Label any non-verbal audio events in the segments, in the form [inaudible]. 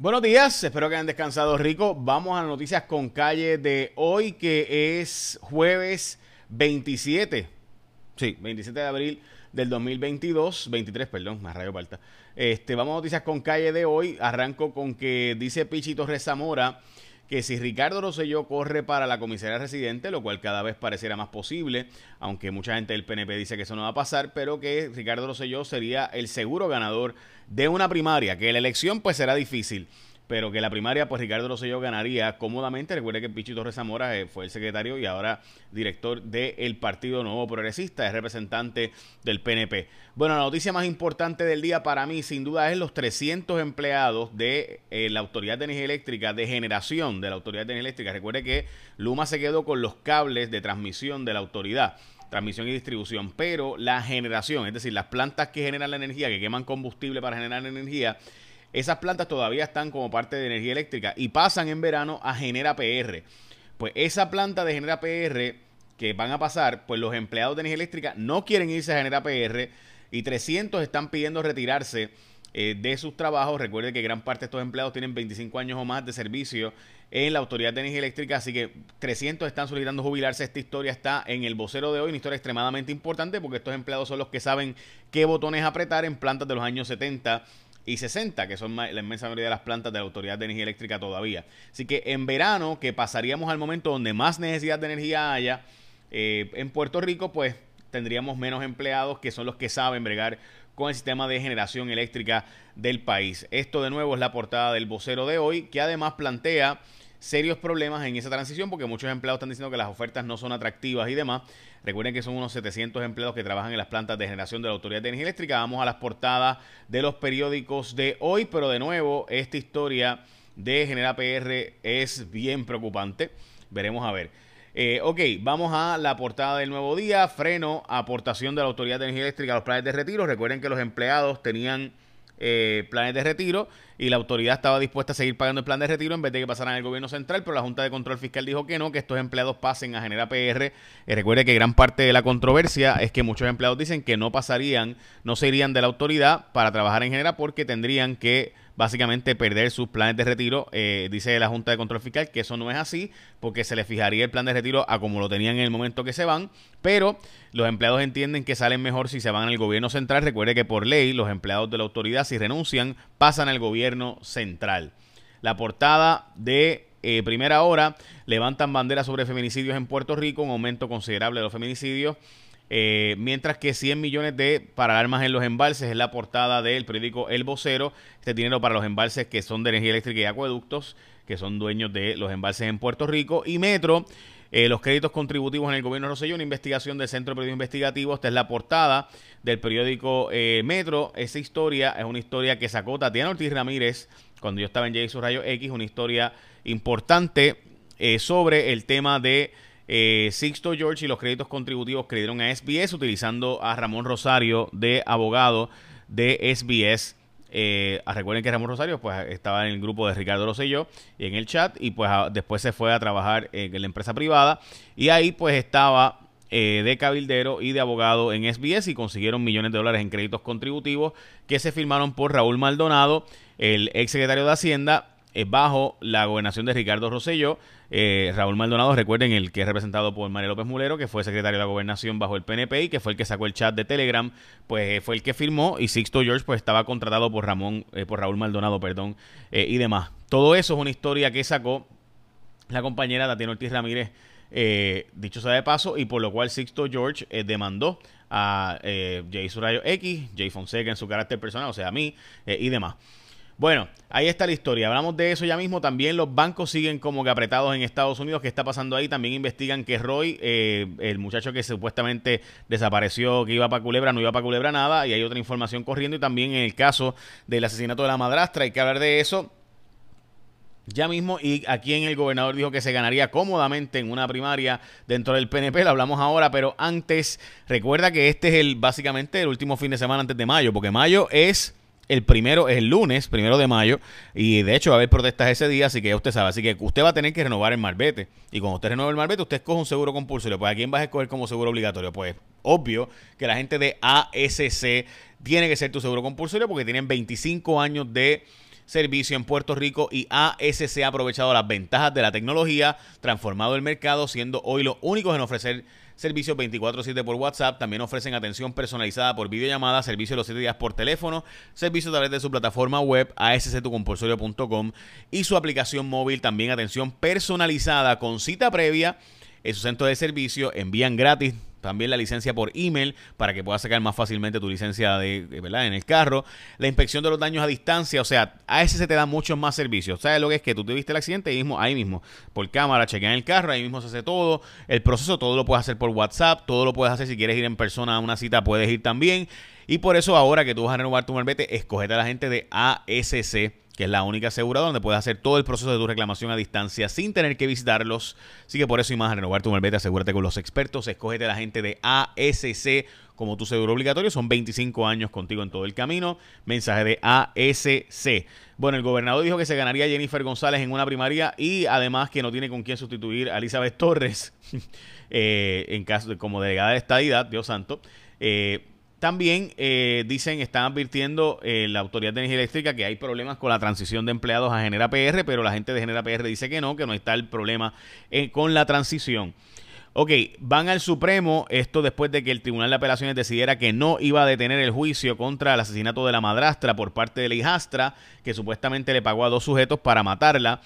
Buenos días, espero que hayan descansado rico. Vamos a las noticias con calle de hoy, que es jueves 27. Sí, 27 de abril del 2022, 23, perdón, más rayo falta. Este, vamos a noticias con calle de hoy. Arranco con que dice Pichito Rezamora que si Ricardo Rosselló corre para la comisaría residente, lo cual cada vez pareciera más posible, aunque mucha gente del PNP dice que eso no va a pasar, pero que Ricardo Rosselló sería el seguro ganador de una primaria, que la elección pues será difícil pero que la primaria, pues Ricardo Rosselló ganaría cómodamente. Recuerde que Pichito Torres Zamora eh, fue el secretario y ahora director del Partido Nuevo Progresista, es representante del PNP. Bueno, la noticia más importante del día para mí, sin duda, es los 300 empleados de eh, la Autoridad de Energía Eléctrica, de generación de la Autoridad de Energía Eléctrica. Recuerde que Luma se quedó con los cables de transmisión de la autoridad transmisión y distribución, pero la generación, es decir, las plantas que generan la energía, que queman combustible para generar energía, esas plantas todavía están como parte de energía eléctrica y pasan en verano a Genera PR. Pues esa planta de Genera PR que van a pasar, pues los empleados de energía eléctrica no quieren irse a Genera PR y 300 están pidiendo retirarse eh, de sus trabajos. Recuerde que gran parte de estos empleados tienen 25 años o más de servicio en la Autoridad de Energía Eléctrica, así que 300 están solicitando jubilarse. Esta historia está en el vocero de hoy, una historia extremadamente importante porque estos empleados son los que saben qué botones apretar en plantas de los años 70 y 60, que son la inmensa mayoría de las plantas de la Autoridad de Energía Eléctrica todavía. Así que en verano, que pasaríamos al momento donde más necesidad de energía haya, eh, en Puerto Rico, pues tendríamos menos empleados que son los que saben bregar con el sistema de generación eléctrica del país. Esto de nuevo es la portada del vocero de hoy, que además plantea serios problemas en esa transición porque muchos empleados están diciendo que las ofertas no son atractivas y demás. Recuerden que son unos 700 empleados que trabajan en las plantas de generación de la Autoridad de Energía Eléctrica. Vamos a las portadas de los periódicos de hoy, pero de nuevo, esta historia de Genera PR es bien preocupante. Veremos a ver. Eh, ok, vamos a la portada del nuevo día. Freno, aportación de la Autoridad de Energía Eléctrica a los planes de retiro. Recuerden que los empleados tenían eh, planes de retiro y la autoridad estaba dispuesta a seguir pagando el plan de retiro en vez de que pasaran al gobierno central, pero la Junta de Control Fiscal dijo que no, que estos empleados pasen a Genera PR. Eh, recuerde que gran parte de la controversia es que muchos empleados dicen que no pasarían, no se irían de la autoridad para trabajar en Genera porque tendrían que básicamente perder sus planes de retiro. Eh, dice la Junta de Control Fiscal que eso no es así, porque se les fijaría el plan de retiro a como lo tenían en el momento que se van, pero los empleados entienden que salen mejor si se van al gobierno central. Recuerde que por ley los empleados de la autoridad, si renuncian, pasan al gobierno central. La portada de eh, primera hora levantan banderas sobre feminicidios en Puerto Rico, un aumento considerable de los feminicidios. Eh, mientras que 100 millones de para armas en los embalses es la portada del periódico El Vocero. Este dinero para los embalses que son de energía eléctrica y acueductos, que son dueños de los embalses en Puerto Rico. Y Metro, eh, los créditos contributivos en el gobierno de Rosselló, una investigación del Centro de Periodismo Investigativo. Esta es la portada del periódico eh, Metro. Esa historia es una historia que sacó Tatiana Ortiz Ramírez cuando yo estaba en J. Rayo X, una historia importante sobre el tema de eh, Sixto George y los créditos contributivos que le dieron a SBS utilizando a Ramón Rosario de abogado de SBS. Eh, ah, recuerden que Ramón Rosario pues estaba en el grupo de Ricardo Rosselló en el chat y pues después se fue a trabajar en la empresa privada y ahí pues estaba eh, de cabildero y de abogado en SBS y consiguieron millones de dólares en créditos contributivos que se firmaron por Raúl Maldonado, el ex secretario de Hacienda bajo la gobernación de Ricardo Rosselló. Eh, Raúl Maldonado, recuerden, el que es representado por María López Mulero, que fue secretario de la gobernación bajo el PNP y que fue el que sacó el chat de Telegram, pues eh, fue el que firmó y Sixto George pues estaba contratado por Ramón, eh, por Raúl Maldonado, perdón, y demás. Todo eso es una historia que sacó la compañera Tatiana Ortiz Ramírez, dicho sea de paso, y por lo cual Sixto George demandó a Jay Surayo X, Jay Fonseca en su carácter personal, o sea, a mí y demás. Bueno, ahí está la historia. Hablamos de eso ya mismo. También los bancos siguen como que apretados en Estados Unidos. ¿Qué está pasando ahí? También investigan que Roy, eh, el muchacho que supuestamente desapareció, que iba para Culebra, no iba para Culebra nada. Y hay otra información corriendo. Y también en el caso del asesinato de la madrastra, hay que hablar de eso. Ya mismo, y aquí en el gobernador dijo que se ganaría cómodamente en una primaria dentro del PNP, lo hablamos ahora, pero antes, recuerda que este es el básicamente el último fin de semana antes de mayo, porque mayo es el primero es el lunes, primero de mayo, y de hecho va a haber protestas ese día, así que usted sabe. Así que usted va a tener que renovar el marbete. Y cuando usted renueva el marbete, usted escoge un seguro compulsorio. Pues ¿a quién vas a escoger como seguro obligatorio? Pues obvio que la gente de ASC tiene que ser tu seguro compulsorio porque tienen 25 años de servicio en Puerto Rico y ASC ha aprovechado las ventajas de la tecnología, transformado el mercado, siendo hoy los únicos en ofrecer servicios 24/7 por WhatsApp, también ofrecen atención personalizada por videollamada, servicio los 7 días por teléfono, servicio a través de su plataforma web asctucompulsorio.com y su aplicación móvil, también atención personalizada con cita previa en su centro de servicio, envían gratis también la licencia por email para que puedas sacar más fácilmente tu licencia de, ¿verdad? en el carro. La inspección de los daños a distancia, o sea, a ese se te dan muchos más servicios. ¿Sabes lo que es? Que tú tuviste el accidente mismo, ahí mismo, por cámara, chequean el carro, ahí mismo se hace todo. El proceso todo lo puedes hacer por WhatsApp, todo lo puedes hacer si quieres ir en persona a una cita, puedes ir también. Y por eso ahora que tú vas a renovar tu malvete, escogete a la gente de ASC que es la única aseguradora donde puedes hacer todo el proceso de tu reclamación a distancia sin tener que visitarlos. Así que por eso y más, renovar tu malvete, asegúrate con los expertos, escógete a la gente de ASC como tu seguro obligatorio. Son 25 años contigo en todo el camino. Mensaje de ASC. Bueno, el gobernador dijo que se ganaría Jennifer González en una primaria y además que no tiene con quién sustituir a Elizabeth Torres [laughs] eh, en caso de, como delegada de estadidad, Dios santo. Eh, también eh, dicen, están advirtiendo eh, la Autoridad de Energía Eléctrica que hay problemas con la transición de empleados a Genera PR, pero la gente de Genera PR dice que no, que no está el problema eh, con la transición. Ok, van al Supremo, esto después de que el Tribunal de Apelaciones decidiera que no iba a detener el juicio contra el asesinato de la madrastra por parte de la hijastra, que supuestamente le pagó a dos sujetos para matarla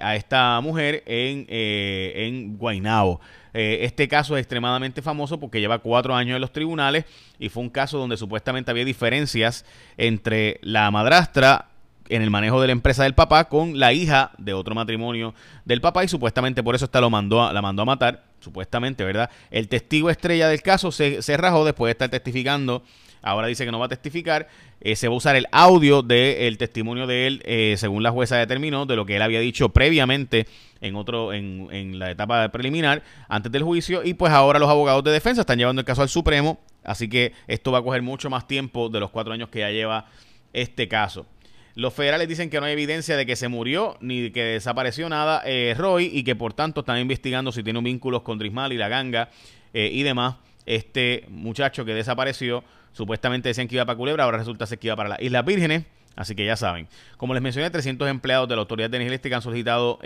a esta mujer en, en Guaynabo. Eh, este caso es extremadamente famoso porque lleva cuatro años en los tribunales y fue un caso donde supuestamente había diferencias entre la madrastra en el manejo de la empresa del papá con la hija de otro matrimonio del papá y supuestamente por eso esta lo mandó la mandó a matar, supuestamente, ¿verdad? El testigo estrella del caso se, se rajó después de estar testificando ahora dice que no va a testificar. Eh, se va a usar el audio del testimonio de él, eh, según la jueza determinó, de lo que él había dicho previamente en otro en, en la etapa preliminar antes del juicio y pues ahora los abogados de defensa están llevando el caso al Supremo, así que esto va a coger mucho más tiempo de los cuatro años que ya lleva este caso. Los federales dicen que no hay evidencia de que se murió ni que desapareció nada eh, Roy y que por tanto están investigando si tiene un vínculo con Trismal y la ganga y demás. Este muchacho que desapareció Supuestamente decían que iba para Culebra, ahora resulta ser que iba para las Islas Vírgenes. Así que ya saben. Como les mencioné, 300 empleados de la Autoridad de Energía Eléctrica han solicitado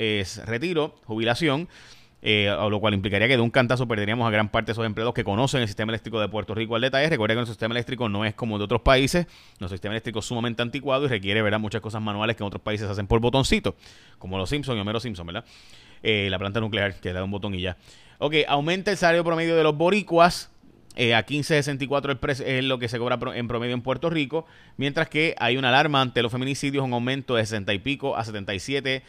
retiro, jubilación. Eh, lo cual implicaría que de un cantazo perderíamos a gran parte de esos empleados que conocen el sistema eléctrico de Puerto Rico al detalle. Recuerden que nuestro sistema eléctrico no es como de otros países. Nuestro sistema eléctrico es sumamente anticuado y requiere ¿verdad? muchas cosas manuales que en otros países hacen por botoncito, como los Simpsons y Homero Simpson, ¿verdad? Eh, la planta nuclear que le da un botón y ya. Ok, aumenta el salario promedio de los boricuas eh, a 15.64 el precio es lo que se cobra en promedio en Puerto Rico, mientras que hay una alarma ante los feminicidios, un aumento de 60 y pico a 77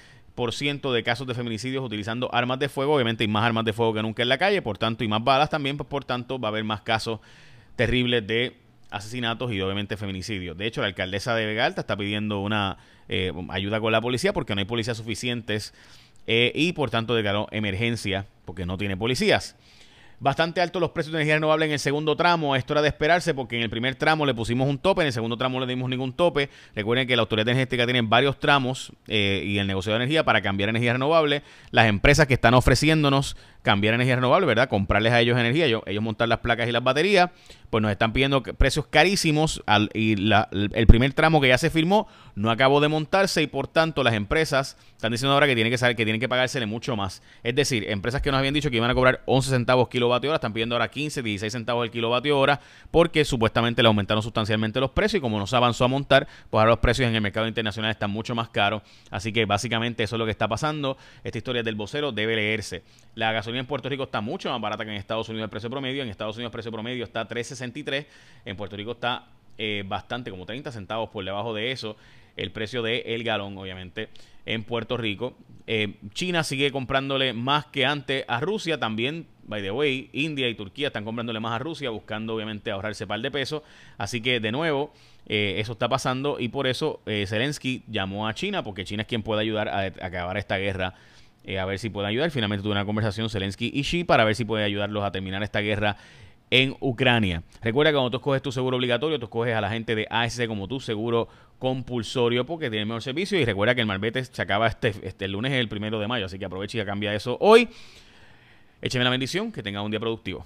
ciento de casos de feminicidios utilizando armas de fuego. Obviamente hay más armas de fuego que nunca en la calle, por tanto, y más balas también, pues por tanto va a haber más casos terribles de asesinatos y obviamente feminicidios. De hecho, la alcaldesa de Vega Alta está pidiendo una eh, ayuda con la policía porque no hay policías suficientes eh, y por tanto declaró emergencia porque no tiene policías. Bastante altos los precios de energía renovable en el segundo tramo. Esto era de esperarse porque en el primer tramo le pusimos un tope, en el segundo tramo no le dimos ningún tope. Recuerden que la autoridad energética tiene varios tramos eh, y el negocio de energía para cambiar energía renovable. Las empresas que están ofreciéndonos cambiar energía renovable, ¿verdad? Comprarles a ellos energía, ellos, ellos montar las placas y las baterías, pues nos están pidiendo precios carísimos y el primer tramo que ya se firmó no acabó de montarse y por tanto las empresas están diciendo ahora que tienen que saber que tienen que pagársele mucho más. Es decir, empresas que nos habían dicho que iban a cobrar 11 centavos kilovatio hora están pidiendo ahora 15, 16 centavos el kilovatio hora porque supuestamente le aumentaron sustancialmente los precios y como no se avanzó a montar, pues ahora los precios en el mercado internacional están mucho más caros. Así que básicamente eso es lo que está pasando. Esta historia del vocero debe leerse. La gasolina en Puerto Rico está mucho más barata que en Estados Unidos el precio promedio. En Estados Unidos el precio promedio está 3.63. En Puerto Rico está eh, bastante, como 30 centavos por debajo de eso. El precio del el galón, obviamente, en Puerto Rico. Eh, China sigue comprándole más que antes a Rusia. También, by the way, India y Turquía están comprándole más a Rusia, buscando obviamente ahorrarse par de pesos. Así que, de nuevo, eh, eso está pasando y por eso Zelensky llamó a China, porque China es quien puede ayudar a acabar esta guerra eh, a ver si puede ayudar. Finalmente tuve una conversación Zelensky y Xi para ver si puede ayudarlos a terminar esta guerra en Ucrania. Recuerda que cuando tú escoges tu seguro obligatorio, tú escoges a la gente de ASC como tu seguro compulsorio porque tiene mejor servicio. Y recuerda que el malvete se acaba este, este lunes, el primero de mayo, así que aprovecha y cambia eso hoy. Écheme la bendición, que tenga un día productivo.